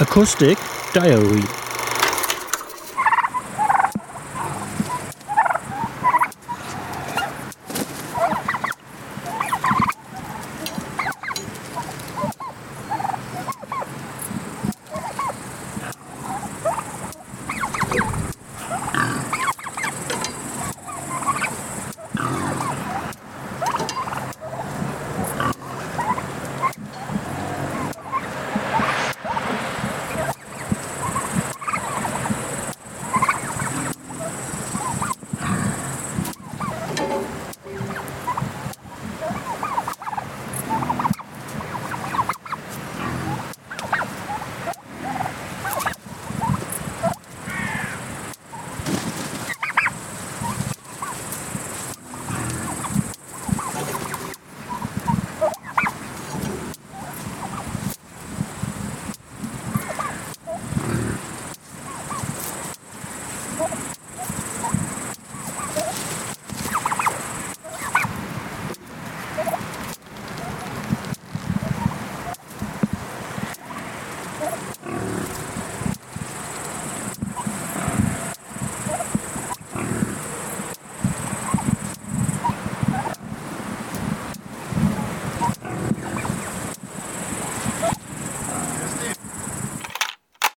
Acoustic Diary.